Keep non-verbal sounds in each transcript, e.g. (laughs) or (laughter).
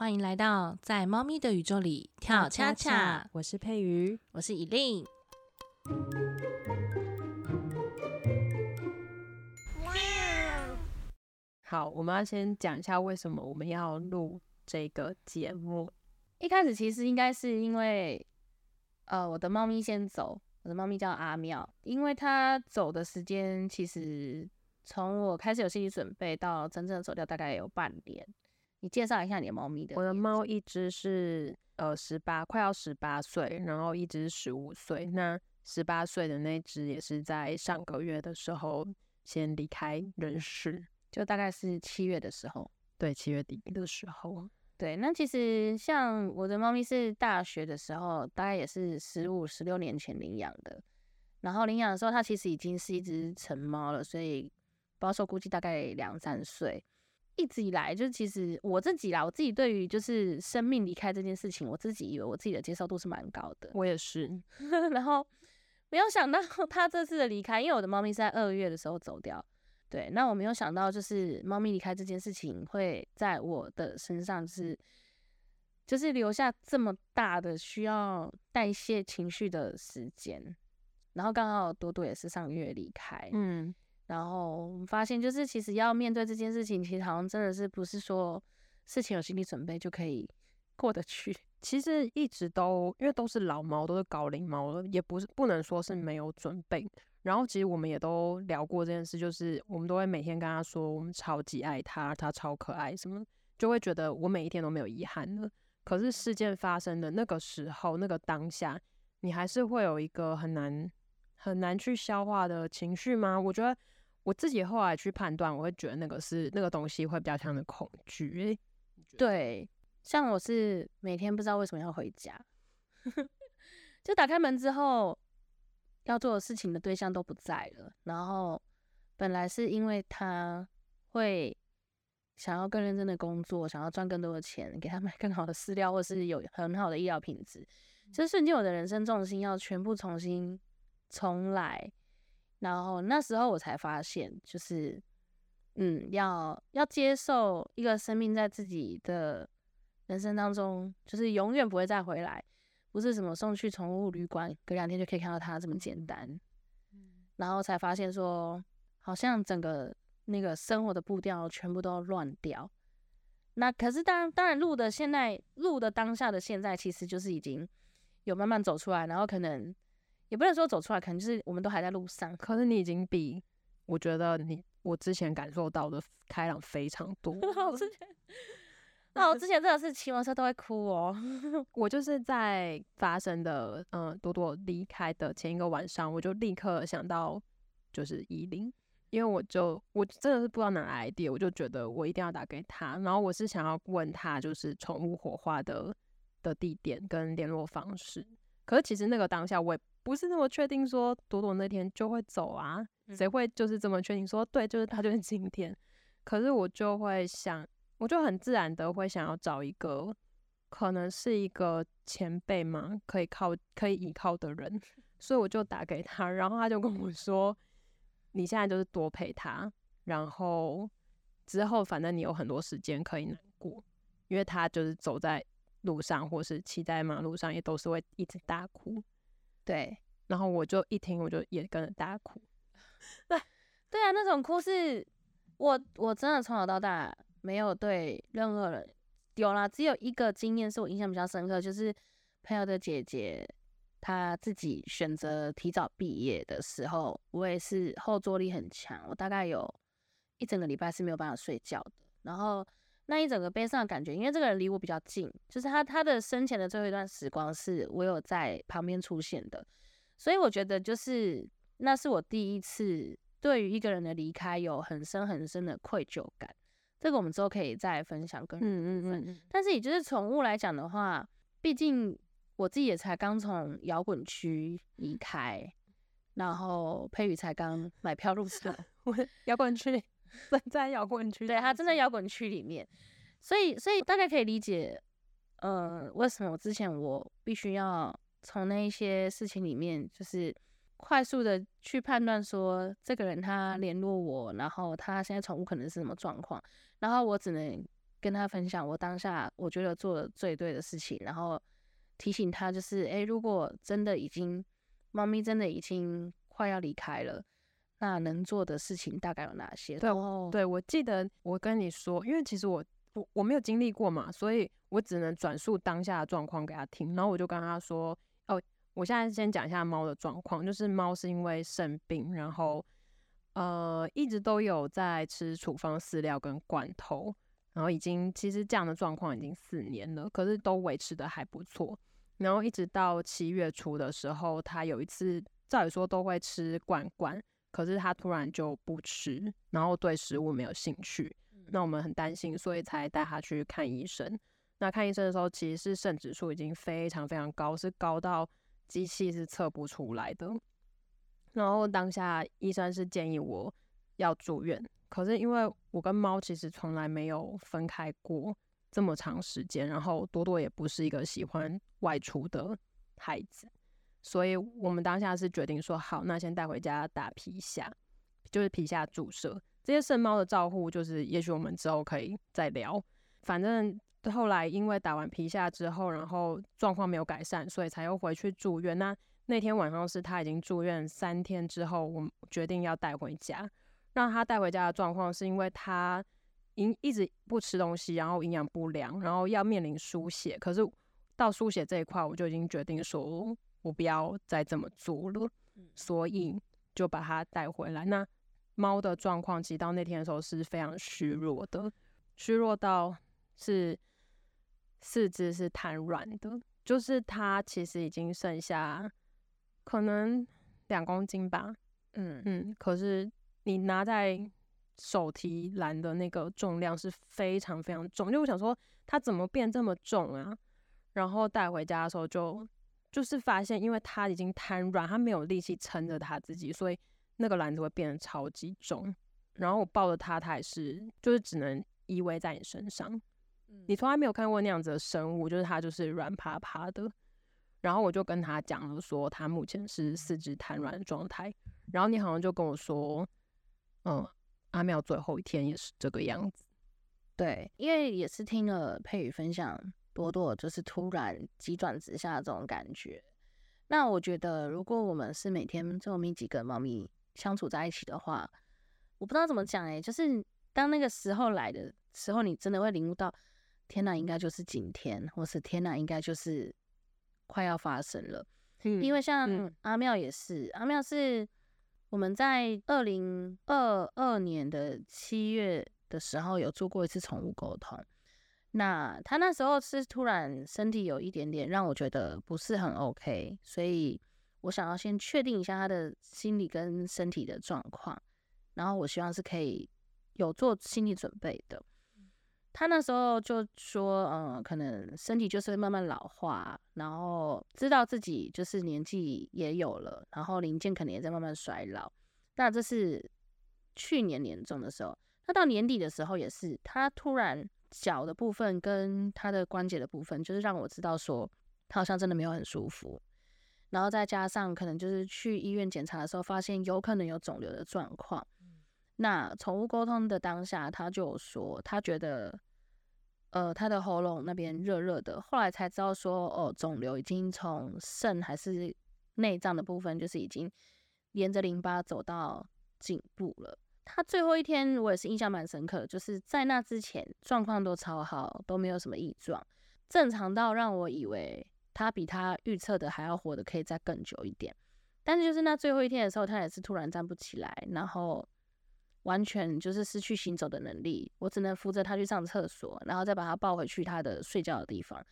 欢迎来到在猫咪的宇宙里跳恰恰。我是佩瑜，我是以令。好，我们要先讲一下为什么我们要录这个节目。一开始其实应该是因为，呃，我的猫咪先走，我的猫咪叫阿妙，因为它走的时间其实从我开始有心理准备到真正走掉大概有半年。你介绍一下你的猫咪的。我的猫一只是呃十八，快要十八岁，然后一只十五岁。那十八岁的那只也是在上个月的时候先离开人世，就大概是七月的时候。对，七月底的时候。对，那其实像我的猫咪是大学的时候，大概也是十五、十六年前领养的。然后领养的时候，它其实已经是一只成猫了，所以保守估计大概两三岁。一直以来，就是其实我自己啦，我自己对于就是生命离开这件事情，我自己以为我自己的接受度是蛮高的。我也是，(laughs) 然后没有想到 (laughs) 他这次的离开，因为我的猫咪是在二月的时候走掉。对，那我没有想到就是猫咪离开这件事情会在我的身上是，就是留下这么大的需要代谢情绪的时间。然后刚好多多也是上个月离开，嗯。然后我们发现，就是其实要面对这件事情，其实好像真的是不是说事情有心理准备就可以 (laughs) 过得去。其实一直都因为都是老猫，都是高龄猫了，也不是不能说是没有准备。然后其实我们也都聊过这件事，就是我们都会每天跟他说，我们超级爱他，他超可爱，什么就会觉得我每一天都没有遗憾了。可是事件发生的那个时候，那个当下，你还是会有一个很难很难去消化的情绪吗？我觉得。我自己后来去判断，我会觉得那个是那个东西会比较像的恐惧。对，像我是每天不知道为什么要回家，(laughs) 就打开门之后要做的事情的对象都不在了。然后本来是因为他会想要更认真的工作，想要赚更多的钱，给他买更好的饲料，或是有很好的医疗品质，就是瞬间我的人生重心要全部重新重来。然后那时候我才发现，就是，嗯，要要接受一个生命在自己的人生当中，就是永远不会再回来，不是什么送去宠物旅馆，隔两天就可以看到它这么简单。然后才发现说，好像整个那个生活的步调全部都乱掉。那可是当当然录的现在录的当下的现在，其实就是已经有慢慢走出来，然后可能。也不能说走出来，可能就是我们都还在路上。可是你已经比我觉得你我之前感受到的开朗非常多。(laughs) 我之前，(laughs) 那我之前真的是骑摩托车都会哭哦。(laughs) 我就是在发生的嗯多多离开的前一个晚上，我就立刻想到就是依林，因为我就我真的是不知道哪来 idea，我就觉得我一定要打给他。然后我是想要问他就是宠物火化的的地点跟联络方式。可是其实那个当下我也。不是那么确定说朵朵那天就会走啊？谁会就是这么确定说对，就是他就是今天？可是我就会想，我就很自然的会想要找一个可能是一个前辈嘛，可以靠可以依靠的人，所以我就打给他，然后他就跟我说：“你现在就是多陪他，然后之后反正你有很多时间可以难过，因为他就是走在路上或是骑在马路上，也都是会一直大哭。”对，然后我就一听，我就也跟着大哭。(laughs) 对，对啊，那种哭是，我我真的从小到大没有对任何人有啦，只有一个经验是我印象比较深刻，就是朋友的姐姐她自己选择提早毕业的时候，我也是后坐力很强，我大概有一整个礼拜是没有办法睡觉的。然后那一整个悲伤的感觉，因为这个人离我比较近，就是他他的生前的最后一段时光是我有在旁边出现的。所以我觉得，就是那是我第一次对于一个人的离开有很深很深的愧疚感。这个我们之后可以再分享跟嗯嗯嗯。但是，也就是宠物来讲的话，毕竟我自己也才刚从摇滚区离开，然后佩宇才刚买票入场。(laughs) 我摇滚区 (laughs) 真在摇滚区，对他正在摇滚区里面。所以，所以大家可以理解，呃，为什么我之前我必须要。从那一些事情里面，就是快速的去判断说，这个人他联络我，然后他现在宠物可能是什么状况，然后我只能跟他分享我当下我觉得做的最对的事情，然后提醒他就是，哎，如果真的已经猫咪真的已经快要离开了，那能做的事情大概有哪些？对，对我记得我跟你说，因为其实我我我没有经历过嘛，所以我只能转述当下的状况给他听，然后我就跟他说，哦，我现在先讲一下猫的状况，就是猫是因为生病，然后呃一直都有在吃处方饲料跟罐头。然后已经其实这样的状况已经四年了，可是都维持的还不错。然后一直到七月初的时候，他有一次照理说都会吃罐罐，可是他突然就不吃，然后对食物没有兴趣。那我们很担心，所以才带他去看医生。那看医生的时候，其实是肾指数已经非常非常高，是高到机器是测不出来的。然后当下医生是建议我要住院。可是因为我跟猫其实从来没有分开过这么长时间，然后多多也不是一个喜欢外出的孩子，所以我们当下是决定说好，那先带回家打皮下，就是皮下注射。这些剩猫的照护，就是也许我们之后可以再聊。反正后来因为打完皮下之后，然后状况没有改善，所以才又回去住院。那那天晚上是他已经住院三天之后，我们决定要带回家。让他带回家的状况是因为他营一直不吃东西，然后营养不良，然后要面临输血。可是到输血这一块，我就已经决定说，我不要再这么做了，所以就把它带回来。那猫的状况，其实到那天的时候是非常虚弱的，虚弱到是四肢是瘫软的，就是它其实已经剩下可能两公斤吧。嗯嗯，可是。你拿在手提篮的那个重量是非常非常重，就我想说它怎么变这么重啊？然后带回家的时候就就是发现，因为它已经瘫软，它没有力气撑着它自己，所以那个篮子会变得超级重。然后我抱着它，它也是就是只能依偎在你身上。你从来没有看过那样子的生物，就是它就是软趴趴的。然后我就跟他讲了，说他目前是四肢瘫软的状态。然后你好像就跟我说。嗯，阿妙最后一天也是这个样子。对，因为也是听了佩宇分享，多多就是突然急转直下这种感觉。那我觉得，如果我们是每天这么密集跟猫咪相处在一起的话，我不知道怎么讲哎，就是当那个时候来的时候，你真的会领悟到，天哪，应该就是今天，或是天哪，应该就是快要发生了。嗯，因为像阿妙也是，阿妙是。我们在二零二二年的七月的时候有做过一次宠物沟通，那他那时候是突然身体有一点点让我觉得不是很 OK，所以我想要先确定一下他的心理跟身体的状况，然后我希望是可以有做心理准备的。他那时候就说，嗯，可能身体就是会慢慢老化，然后知道自己就是年纪也有了，然后零件可能也在慢慢衰老。那这是去年年中的时候，那到年底的时候也是，他突然脚的部分跟他的关节的部分，就是让我知道说他好像真的没有很舒服。然后再加上可能就是去医院检查的时候，发现有可能有肿瘤的状况。那宠物沟通的当下，他就说他觉得，呃，他的喉咙那边热热的。后来才知道说，哦，肿瘤已经从肾还是内脏的部分，就是已经沿着淋巴走到颈部了。他最后一天，我也是印象蛮深刻的，就是在那之前状况都超好，都没有什么异状，正常到让我以为他比他预测的还要活得可以再更久一点。但是就是那最后一天的时候，他也是突然站不起来，然后。完全就是失去行走的能力，我只能扶着他去上厕所，然后再把他抱回去他的睡觉的地方。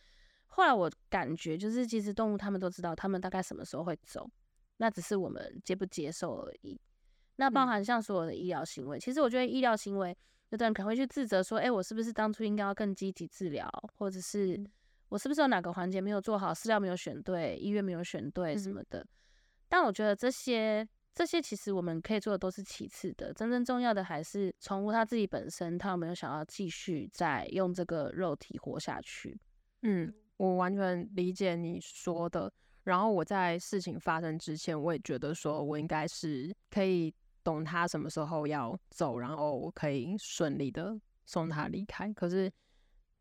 后来我感觉，就是其实动物他们都知道，他们大概什么时候会走，那只是我们接不接受而已。那包含像所有的医疗行为，其实我觉得医疗行为，有的人可能会去自责说，哎，我是不是当初应该要更积极治疗，或者是我是不是有哪个环节没有做好，饲料没有选对，医院没有选对什么的。但我觉得这些。这些其实我们可以做的都是其次的，真正重要的还是宠物它自己本身，它有没有想要继续再用这个肉体活下去？嗯，我完全理解你说的。然后我在事情发生之前，我也觉得说我应该是可以懂他什么时候要走，然后我可以顺利的送他离开。可是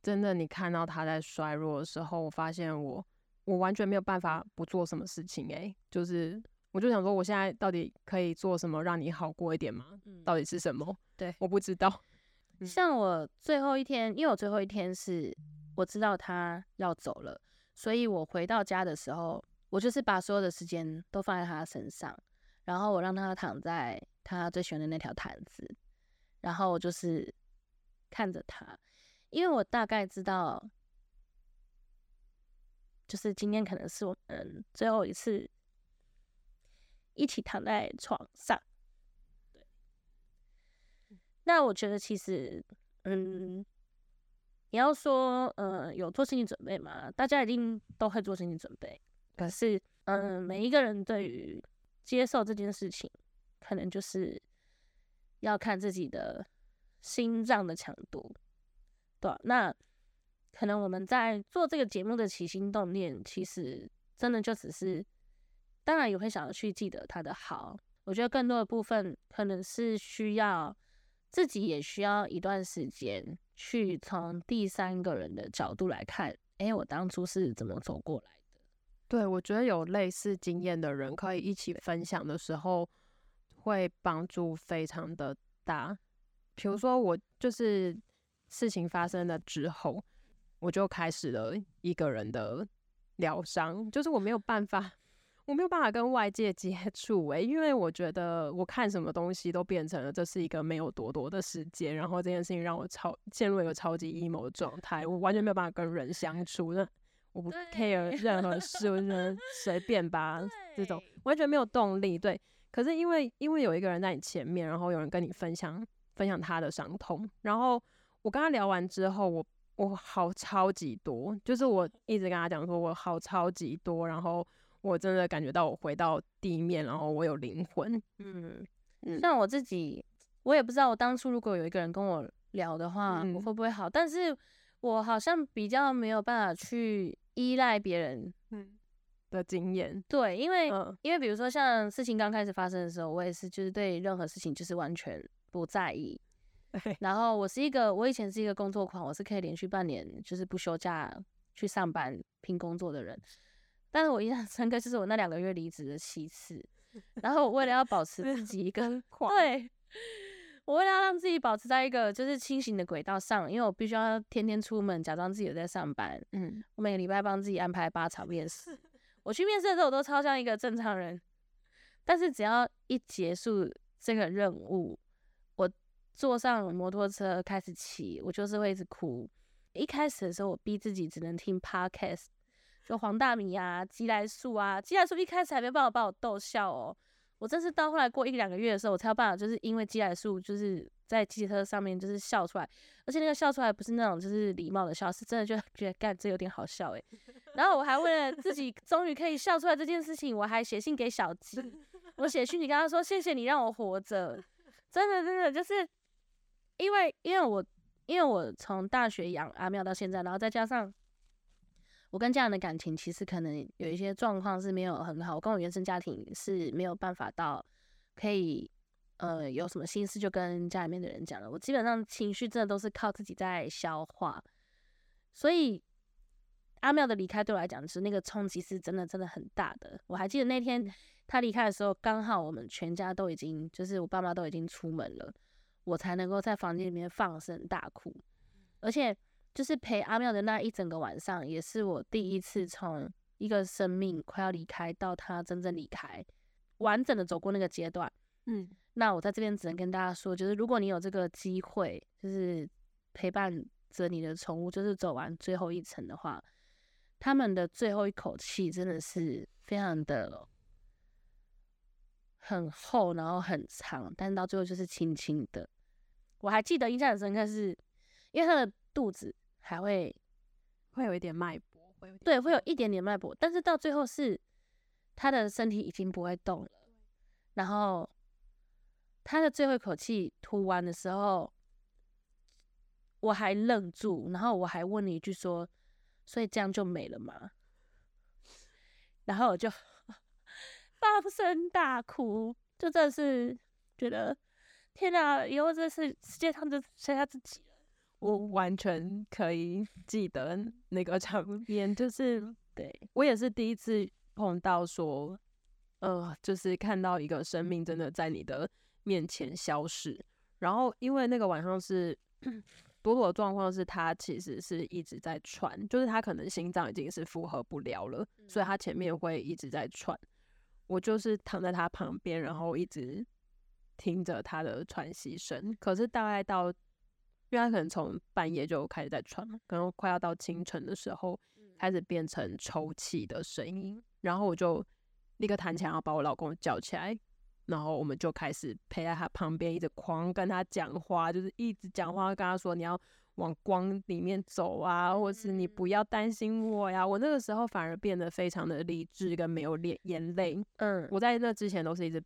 真的你看到他在衰弱的时候，我发现我我完全没有办法不做什么事情诶、就是我就想说，我现在到底可以做什么让你好过一点吗？嗯到底是什么？对我不知道。嗯像我最后一天，因为我最后一天是我知道他要走了，所以我回到家的时候，我就是把所有的时间都放在他身上，然后我让他躺在他最喜欢的那条毯子，然后我就是看着他，因为我大概知道，就是今天可能是我们最后一次一起躺在床上。对那我觉得其实，嗯，你要说，呃，有做心理准备嘛？大家一定都会做心理准备。可是，嗯，每一个人对于接受这件事情，可能就是要看自己的心脏的强度，对那可能我们在做这个节目的起心动念，其实真的就只是，当然也会想要去记得他的好。我觉得更多的部分可能是需要。自己也需要一段时间去从第三个人的角度来看，哎，我当初是怎么走过来的？对，我觉得有类似经验的人可以一起分享的时候，会帮助非常的大。比如说，我就是事情发生了之后，我就开始了一个人的疗伤，就是我没有办法，(laughs) 我没有办法跟外界接触诶、因为我觉得我看什么东西都变成了这是一个没有朵朵的世界，然后这件事情让我超陷入一个超级 emo 的状态，我完全没有办法跟人相处，那我不 care 任何事，我觉得随便吧，这种 (laughs) 完全没有动力。对，可是因为因为有一个人在你前面，然后有人跟你分享分享他的伤痛，然后我跟他聊完之后，我我好超级多，就是我一直跟他讲说我好超级多，然后我真的感觉到我回到地面，然后我有灵魂。嗯，嗯像我自己，我也不知道我当初如果有一个人跟我聊的话，会不会好？但是我好像比较没有办法去依赖别人，嗯的经验，对，因为、嗯。因为比如说像事情刚开始发生的时候，我也是就是对任何事情就是完全不在意，(laughs) 然后我是一个，我以前是一个工作狂，我是可以连续半年就是不休假去上班拼工作的人。但是我印象深刻，就是我那两个月离职的七次，(laughs) 然后我为了要保持自己一个狂对，我为了要让自己保持在一个就是清醒的轨道上，因为我必须要天天出门，假装自己有在上班。嗯，我每个礼拜帮自己安排八场面试，我去面试的时候，我都超像一个正常人，但是只要一结束这个任务，我坐上摩托车开始骑，我就是会一直哭。一开始的时候，我逼自己只能听 podcast，就黄大米啊、鸡来树啊，鸡来树一开始还没办法把我逗笑哦。我真是到后来过一两个月的时候，我才有办法，就是因为鸡来树就是在机车上面就是笑出来，而且那个笑出来不是那种就是礼貌的笑，是真的就觉得干这有点好笑诶。(laughs) 然后我还为了自己终于可以笑出来这件事情，我还写信给小鸡，(laughs) 我写信你跟他说谢谢你让我活着，真的真的就是因为因为我因为我从大学养阿妙到现在，然后再加上我跟家人的感情，其实可能有一些状况是没有很好，我跟我原生家庭是没有办法到可以呃有什么心事就跟家里面的人讲了，我基本上情绪真的都是靠自己在消化，所以阿妙的离开对我来讲是那个冲击是真的真的很大的。我还记得那天他离开的时候，刚好我们全家都已经就是我爸妈都已经出门了，我才能够在房间里面放声大哭，而且就是陪阿妙的那一整个晚上，也是我第一次从一个生命快要离开到他真正离开，完整的走过那个阶段。嗯，那我在这边只能跟大家说，就是如果你有这个机会，就是陪伴着你的宠物，就是走完最后一程的话，他们的最后一口气真的是非常的很厚，然后很长，但到最后就是轻轻的。我还记得印象很深刻是，因为他的肚子还会会有一点脉搏，会有对，会有一点点脉搏，但是到最后是他的身体已经不会动了，然后他的最后一口气吐完的时候，我还愣住，然后我还问了一句说：“所以这样就没了吗？” (laughs) 然后我就 (laughs) 放声大哭，就真的是觉得天哪，以后这是世界上就剩下自己了。我完全可以记得那个场面，就是对，我也是第一次碰到说，呃，就是看到一个生命真的在你的面前消失。然后因为那个晚上是朵朵的状况是，他其实是一直在喘，就是他可能心脏已经是负荷不了了，所以他前面会一直在喘。我就是躺在他旁边，然后一直听着他的喘息声。可是大概到，因为他可能从半夜就开始在喘嘛，可能快要到清晨的时候，开始变成抽泣的声音。然后我就立刻弹起来，要把我老公叫起来，然后我们就开始陪在他旁边，一直狂跟他讲话，就是一直讲话，跟他说你要往光里面走啊，或是你不要担心我呀。我那个时候反而变得非常的理智，跟没有眼眼泪。嗯，我在那之前都是一直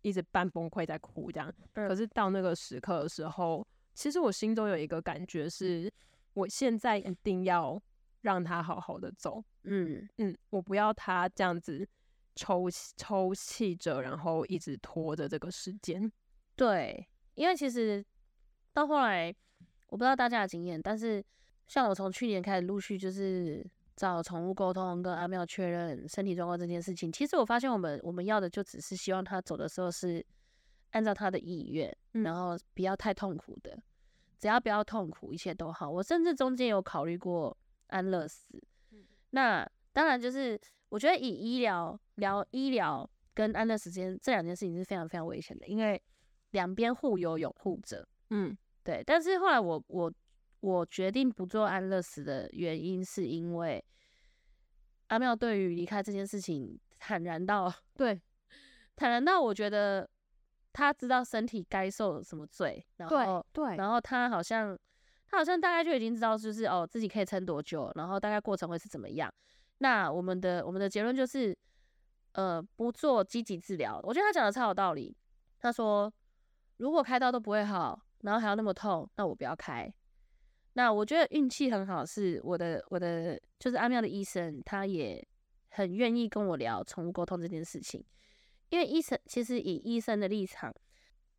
一直半崩溃在哭这样，嗯可是到那个时刻的时候，其实我心中有一个感觉是，我现在一定要让他好好的走，嗯。嗯，我不要他这样子抽抽泣着，然后一直拖着这个时间。对，因为其实到后来，我不知道大家的经验，但是像我从去年开始陆续就是找宠物沟通，跟阿妙确认身体状况这件事情，其实我发现我们我们要的就只是希望他走的时候是按照他的意愿，嗯。然后不要太痛苦的，只要不要痛苦，一切都好。我甚至中间有考虑过安乐死，那当然就是我觉得以医疗疗医疗跟安乐死之间这两件事情是非常非常危险的，因为两边互有拥护者。嗯。对，但是后来我我我决定不做安乐死的原因，是因为阿妙对于离开这件事情坦然到对。(laughs) 坦然到，我觉得他知道身体该受什么罪，然后对然后他好像他好像大概就已经知道，就是哦自己可以撑多久，然后大概过程会是怎么样。那我们的我们的结论就是，呃，不做积极治疗。我觉得他讲的超有道理。他说，如果开刀都不会好，然后还要那么痛，那我不要开。那我觉得运气很好，是我的我的就是阿妙的医生，他也很愿意跟我聊宠物沟通这件事情。因为医生其实以医生的立场，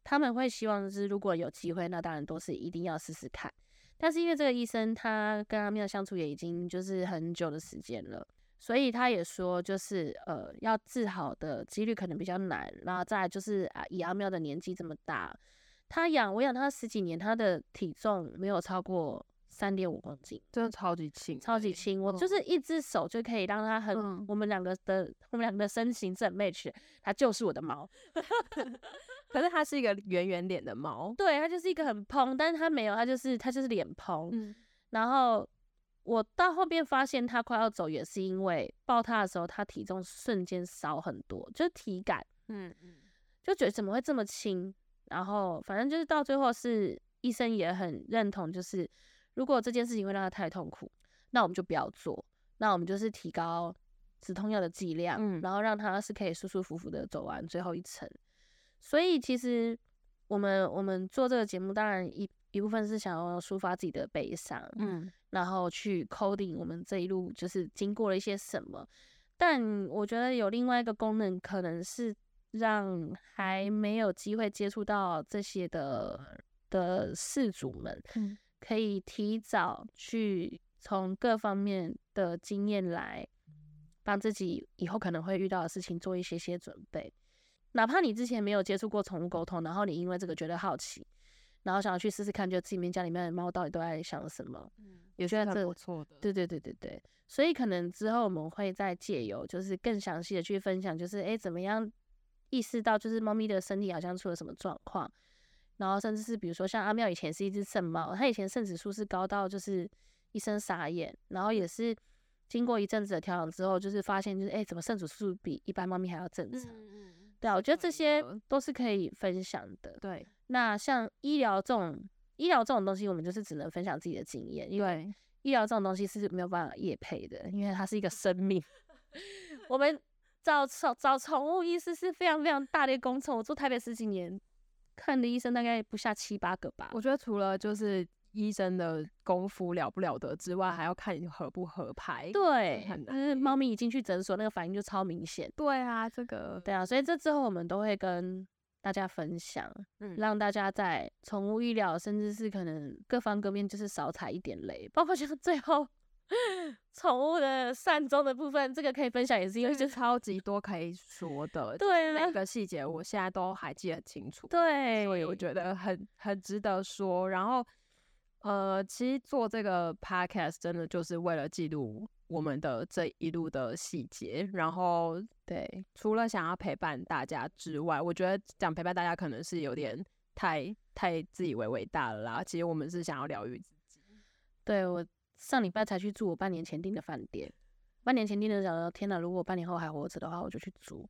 他们会希望是如果有机会，那当然都是一定要试试看。但是因为这个医生他跟阿妙相处也已经就是很久的时间了，所以他也说就是呃要治好的几率可能比较难。然后再就是啊，以阿妙的年纪这么大，他养我养他十几年，他的体重没有超过三点五公斤，真的超级轻，超级轻。我就是一只手就可以让它很，嗯我们两个的我们两个的身形是很 match，它就是我的猫。(laughs) (laughs) 可是它是一个圆圆脸的猫。对，它就是一个很蓬，但是它没有，它就是它就是脸蓬。嗯然后我到后边发现它快要走，也是因为抱它的时候，它体重瞬间少很多，就是体感嗯嗯就觉得怎么会这么轻。然后反正就是到最后是医生也很认同，就是如果这件事情会让他太痛苦，那我们就不要做，那我们就是提高止痛药的剂量，嗯然后让他是可以舒舒服服的走完最后一层。所以其实我们我们做这个节目，当然一一部分是想要抒发自己的悲伤，嗯然后去 coding 我们这一路就是经过了一些什么。但我觉得有另外一个功能，可能是让还没有机会接触到这些的的事主们，嗯可以提早去从各方面的经验来帮自己以后可能会遇到的事情做一些些准备。哪怕你之前没有接触过宠物沟通，然后你因为这个觉得好奇，然后想要去试试看，就自己面家里面的猫到底都在想什么，也是很觉得这不错的。对对对对对，所以可能之后我们会再借由就是更详细的去分享，就是诶怎么样意识到就是猫咪的身体好像出了什么状况，然后甚至是比如说像阿妙以前是一只圣猫，它以前肾指数是高到就是医生傻眼，然后也是经过一阵子的调养之后，就是发现就是诶怎么肾指数比一般猫咪还要正常？嗯对啊，我觉得这些都是可以分享的。对那像医疗这种医疗这种东西，我们就是只能分享自己的经验，因为对，医疗这种东西是没有办法业配的，因为它是一个生命。我们找找找宠物医师是非常非常大的工程。我做台北十几年，看的医生大概不下七八个吧。我觉得除了就是医生的功夫了不了得之外，还要看你合不合拍。对，很难就是猫咪一进去诊所，那个反应就超明显。对啊，这个对啊，所以这之后我们都会跟大家分享，嗯让大家在宠物医疗，甚至是可能各方各面就是少踩一点雷，包括像最后宠物的善终的部分，这个可以分享，也是因为就超级多可以说的，对每个细节我现在都还记得很清楚。对，所以我觉得很很值得说。然后，呃，其实做这个 podcast 真的就是为了记录我们的这一路的细节。然后，对除了想要陪伴大家之外，我觉得讲陪伴大家可能是有点太太自以为伟大了啦。其实我们是想要疗愈自己。对，我上礼拜才去住我半年前订的饭店，半年前订的，想说天哪，如果我半年后还活着的话，我就去住。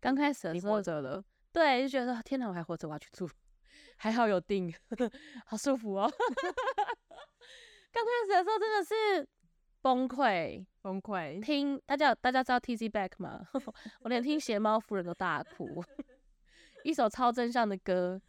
刚开始的你时候活着了，对，就觉得天哪，我还活着，我要去住，(laughs) 还好有订，(laughs) 好舒服哦。(laughs) 刚开始的时候真的是崩溃，崩溃。听大家大家知道 T C Back 吗？我连听邪猫夫人都大哭，一首超真相的歌。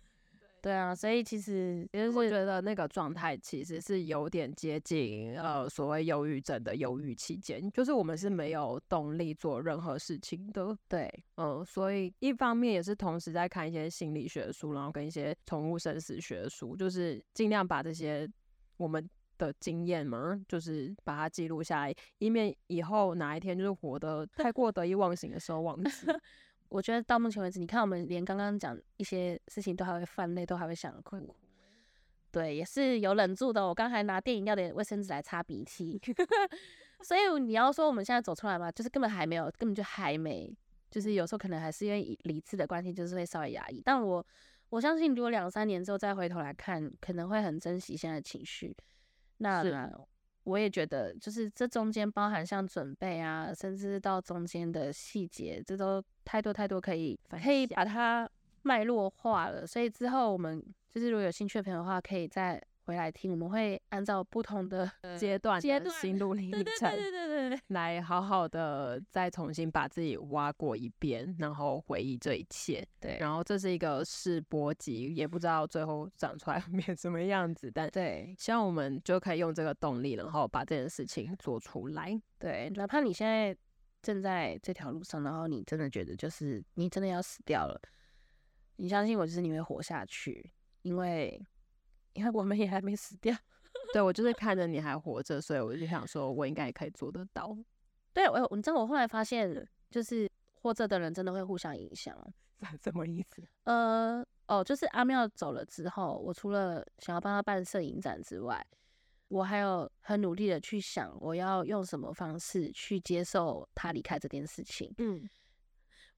对啊，所以其实就我是觉得那个状态其实是有点接近呃所谓忧郁症的忧郁期间，就是我们是没有动力做任何事情的。对嗯，所以一方面也是同时在看一些心理学的书，然后跟一些宠物生死学的书，就是尽量把这些我们的经验嘛，就是把它记录下来，以免以后哪一天就是活得太过得意忘形的时候忘记。(laughs) 我觉得到目前为止，你看我们连刚刚讲一些事情都还会犯泪，都还会想哭。对，也是有忍住的。我刚才拿电影要的卫生纸来擦鼻涕，(laughs) 所以你要说我们现在走出来嘛，就是根本还没有，根本就还没。就是有时候可能还是因为理理智的关系，就是会稍微压抑。但我我相信，如果两三年之后再回头来看，可能会很珍惜现在的情绪。那我也觉得，就是这中间包含像准备啊，甚至到中间的细节，这都太多太多可以可以把它脉络化了。所以之后我们就是如果有兴趣的朋友的话，可以再回来听。我们会按照不同的 (laughs) 阶段阶段的心路历对对程，对对对对来好好的再重新把自己挖过一遍，然后回忆这一切。对然后这是一个试播集，也不知道最后长出来会变什么样子，但对希望我们就可以用这个动力，然后把这件事情做出来。对，哪怕你现在正在这条路上，然后你真的觉得就是你真的要死掉了，你相信我，就是你会活下去，因为因为 (laughs) 我们也还没死掉。(laughs) 对我就是看着你还活着，所以我就想说，我应该也可以做得到。对我，你知道我后来发现，就是活着的人真的会互相影响。(laughs) 什么意思？呃，哦，就是阿妙走了之后，我除了想要帮他办摄影展之外，我还有很努力的去想，我要用什么方式去接受他离开这件事情。嗯，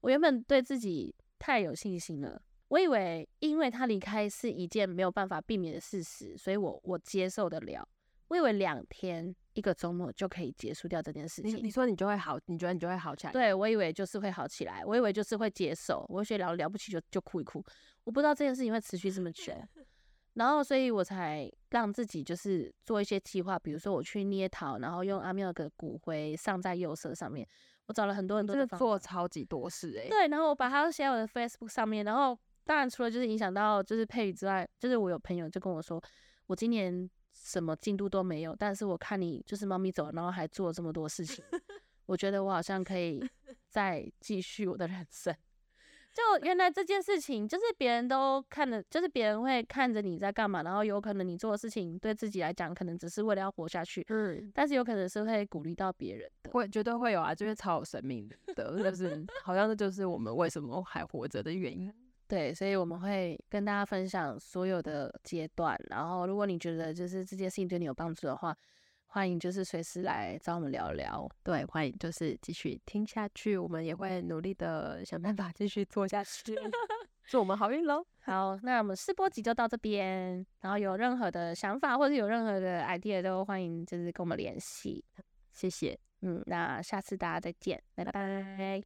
我原本对自己太有信心了，我以为因为他离开是一件没有办法避免的事实，所以我我接受得了。我以为两天一个周末就可以结束掉这件事情。你你说你就会好，你觉得你就会好起来？，对我以为就是会好起来，我以为就是会接受，我会觉得了了不起就就哭一哭。我不知道这件事情会持续这么久，(laughs) 然后所以我才让自己就是做一些计划，比如说我去捏陶，然后用阿妙的骨灰上在釉色上面。我找了很多很多真的的方做超级多事哎、对，然后我把它写在我的 Facebook 上面，然后当然除了就是影响到就是配语之外，就是我有朋友就跟我说，我今年什么进度都没有，但是我看你就是猫咪走了，然后还做了这么多事情，(laughs) 我觉得我好像可以再继续我的人生。(laughs) 就原来这件事情，就是别人都看着，就是别人会看着你在干嘛，然后有可能你做的事情对自己来讲，可能只是为了要活下去，嗯，但是有可能是会鼓励到别人的。会绝对会有啊，就是超有生命的，就是 (laughs) 好像这就是我们为什么还活着的原因。对，所以我们会跟大家分享所有的阶段。然后，如果你觉得就是这件事情对你有帮助的话，欢迎就是随时来找我们聊聊。对，欢迎就是继续听下去，我们也会努力的想办法继续做下去。(laughs) 祝我们好运喽！好，那我们试播集就到这边。然后有任何的想法或者有任何的 idea 都欢迎就是跟我们联系。谢谢。嗯，那下次大家再见，拜拜。